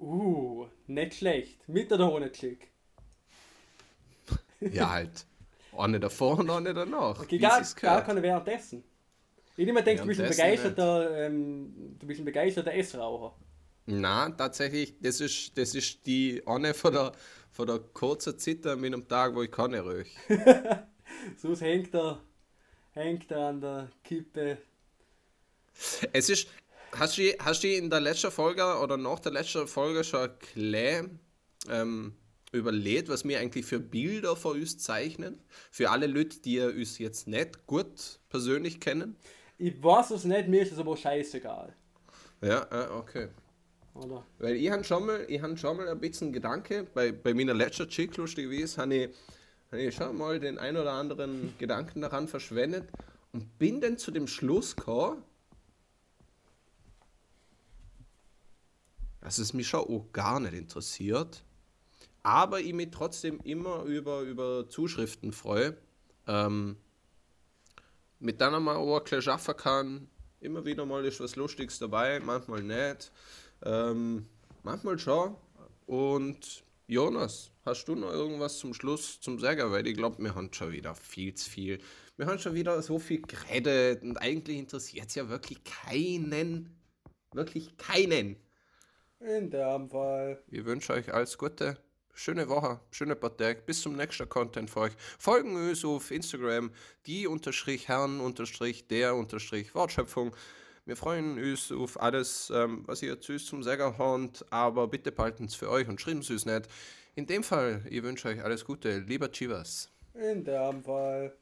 Uh, nicht schlecht. Mit oder ohne Klick? ja, halt. Eine davor und eine danach. Okay, gar, gar keine währenddessen. Ich immer denke, du bist ein begeisterter, ähm, du bist ein begeisterter Essraucher. Nein, tatsächlich, das ist, das ist die eine von der, von der kurzen Zeit an meinem Tag, wo ich keine röch. Sonst hängt er, hängt er an der Kippe. Es ist, Hast du, hast du in der letzten Folge oder nach der letzten Folge schon klar ähm, überlegt, was wir eigentlich für Bilder von uns zeichnen? Für alle Leute, die uns jetzt nicht gut persönlich kennen? Ich weiß es nicht, mir ist es aber scheißegal. Ja, okay. Oder? Weil ich habe schon, mal, hab schon mal ein bisschen Gedanke, bei, bei meiner letzten Checkliste gewesen, habe ich, hab ich schon mal den ein oder anderen Gedanken daran verschwendet und bin dann zu dem Schluss gekommen, dass es mich schon auch gar nicht interessiert, aber ich mich trotzdem immer über, über Zuschriften freue, ähm, mit denen man auch ein schaffen kann. Immer wieder mal ist was Lustiges dabei, manchmal nicht, ähm, manchmal schon. Und Jonas, hast du noch irgendwas zum Schluss zum Sagen? Weil ich glaube, wir haben schon wieder viel zu viel. Wir haben schon wieder so viel geredet und eigentlich interessiert es ja wirklich keinen. Wirklich keinen. In dem Fall. Ich wünsche euch alles Gute. Schöne Woche, schöne Tage. Bis zum nächsten Content für euch. Folgen uns auf Instagram, die unterstrich Herren unterstrich der unterstrich Wortschöpfung. Wir freuen uns auf alles, ähm, was ihr zu uns zum Säger habt, aber bitte behalten es für euch und schreiben es nicht. In dem Fall, ich wünsche euch alles Gute. Lieber Chivas. In dem Fall.